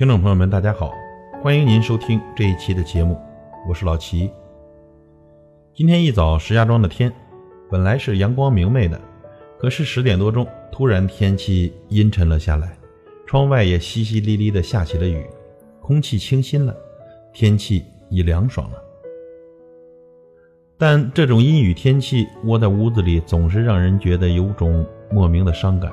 听众朋友们，大家好，欢迎您收听这一期的节目，我是老齐。今天一早，石家庄的天本来是阳光明媚的，可是十点多钟，突然天气阴沉了下来，窗外也淅淅沥沥的下起了雨，空气清新了，天气也凉爽了。但这种阴雨天气，窝在屋子里总是让人觉得有种莫名的伤感。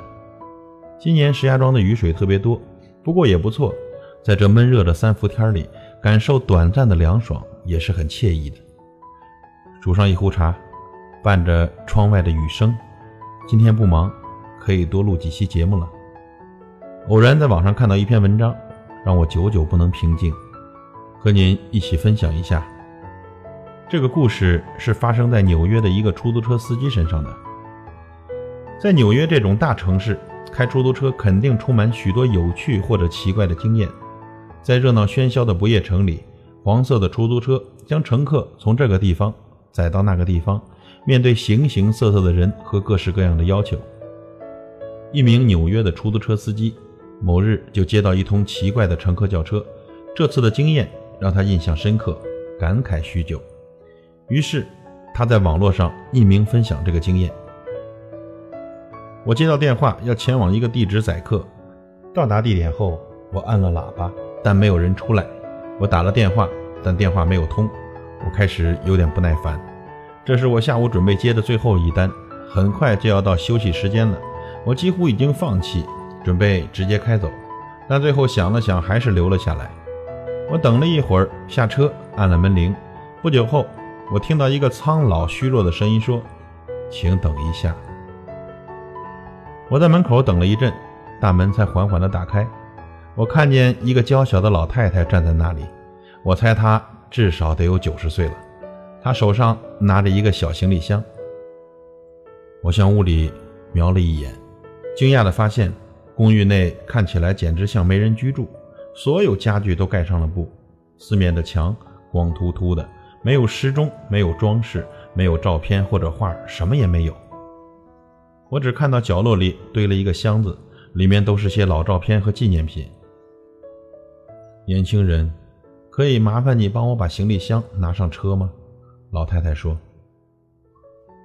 今年石家庄的雨水特别多，不过也不错。在这闷热的三伏天里，感受短暂的凉爽也是很惬意的。煮上一壶茶，伴着窗外的雨声，今天不忙，可以多录几期节目了。偶然在网上看到一篇文章，让我久久不能平静，和您一起分享一下。这个故事是发生在纽约的一个出租车司机身上的。在纽约这种大城市，开出租车肯定充满许多有趣或者奇怪的经验。在热闹喧嚣的不夜城里，黄色的出租车将乘客从这个地方载到那个地方，面对形形色色的人和各式各样的要求。一名纽约的出租车司机某日就接到一通奇怪的乘客叫车，这次的经验让他印象深刻，感慨许久。于是他在网络上匿名分享这个经验：我接到电话要前往一个地址载客，到达地点后，我按了喇叭。但没有人出来，我打了电话，但电话没有通，我开始有点不耐烦。这是我下午准备接的最后一单，很快就要到休息时间了，我几乎已经放弃，准备直接开走，但最后想了想，还是留了下来。我等了一会儿，下车按了门铃。不久后，我听到一个苍老虚弱的声音说：“请等一下。”我在门口等了一阵，大门才缓缓地打开。我看见一个娇小的老太太站在那里，我猜她至少得有九十岁了。她手上拿着一个小行李箱。我向屋里瞄了一眼，惊讶地发现，公寓内看起来简直像没人居住，所有家具都盖上了布，四面的墙光秃秃的，没有时钟，没有装饰，没有照片或者画，什么也没有。我只看到角落里堆了一个箱子，里面都是些老照片和纪念品。年轻人，可以麻烦你帮我把行李箱拿上车吗？老太太说。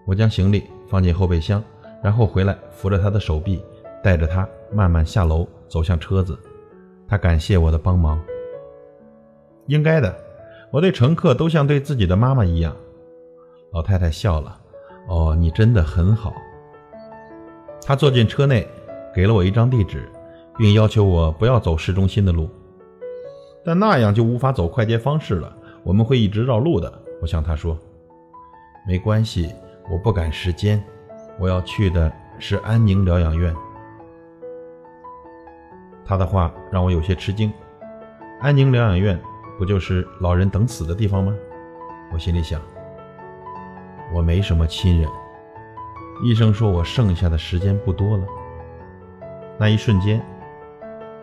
我将行李放进后备箱，然后回来扶着她的手臂，带着她慢慢下楼，走向车子。她感谢我的帮忙。应该的，我对乘客都像对自己的妈妈一样。老太太笑了。哦，你真的很好。她坐进车内，给了我一张地址，并要求我不要走市中心的路。但那样就无法走快捷方式了，我们会一直绕路的。我向他说：“没关系，我不赶时间，我要去的是安宁疗养院。”他的话让我有些吃惊。安宁疗养院不就是老人等死的地方吗？我心里想。我没什么亲人，医生说我剩下的时间不多了。那一瞬间，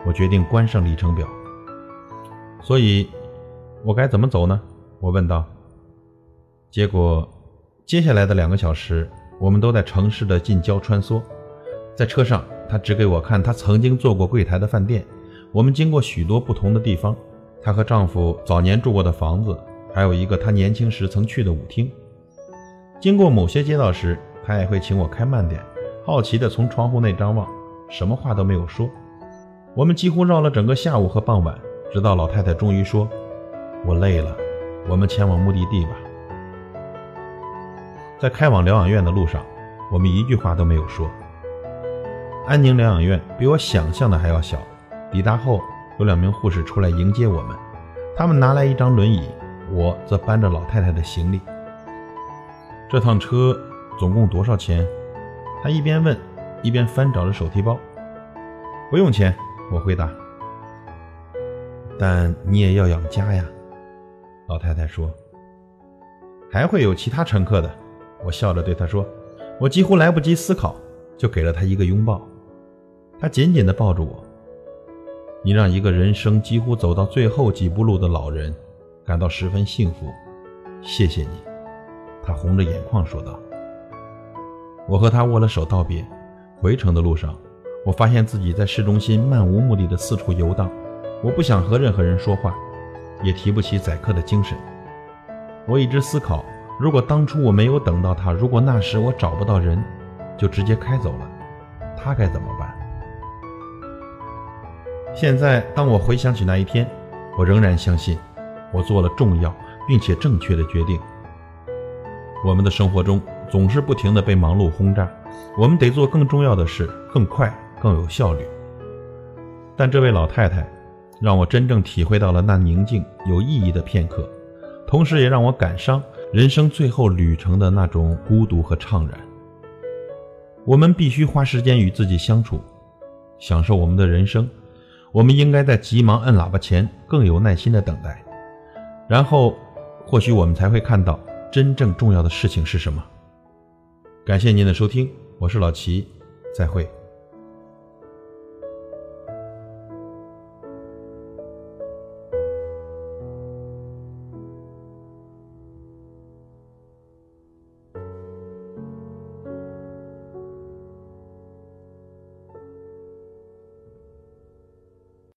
我决定关上里程表。所以，我该怎么走呢？我问道。结果，接下来的两个小时，我们都在城市的近郊穿梭。在车上，他指给我看他曾经做过柜台的饭店。我们经过许多不同的地方，她和丈夫早年住过的房子，还有一个她年轻时曾去的舞厅。经过某些街道时，他也会请我开慢点，好奇地从窗户内张望，什么话都没有说。我们几乎绕了整个下午和傍晚。直到老太太终于说：“我累了，我们前往目的地吧。”在开往疗养院的路上，我们一句话都没有说。安宁疗养院比我想象的还要小。抵达后，有两名护士出来迎接我们，他们拿来一张轮椅，我则搬着老太太的行李。这趟车总共多少钱？他一边问，一边翻找着手提包。不用钱，我回答。但你也要养家呀，老太太说。还会有其他乘客的，我笑着对她说。我几乎来不及思考，就给了她一个拥抱。她紧紧地抱住我。你让一个人生几乎走到最后几步路的老人感到十分幸福，谢谢你。她红着眼眶说道。我和她握了手道别。回程的路上，我发现自己在市中心漫无目的的四处游荡。我不想和任何人说话，也提不起宰客的精神。我一直思考，如果当初我没有等到他，如果那时我找不到人，就直接开走了，他该怎么办？现在，当我回想起那一天，我仍然相信，我做了重要并且正确的决定。我们的生活中总是不停地被忙碌轰炸，我们得做更重要的事，更快、更有效率。但这位老太太，让我真正体会到了那宁静有意义的片刻，同时也让我感伤人生最后旅程的那种孤独和怅然。我们必须花时间与自己相处，享受我们的人生。我们应该在急忙摁喇叭前更有耐心的等待，然后，或许我们才会看到真正重要的事情是什么。感谢您的收听，我是老齐，再会。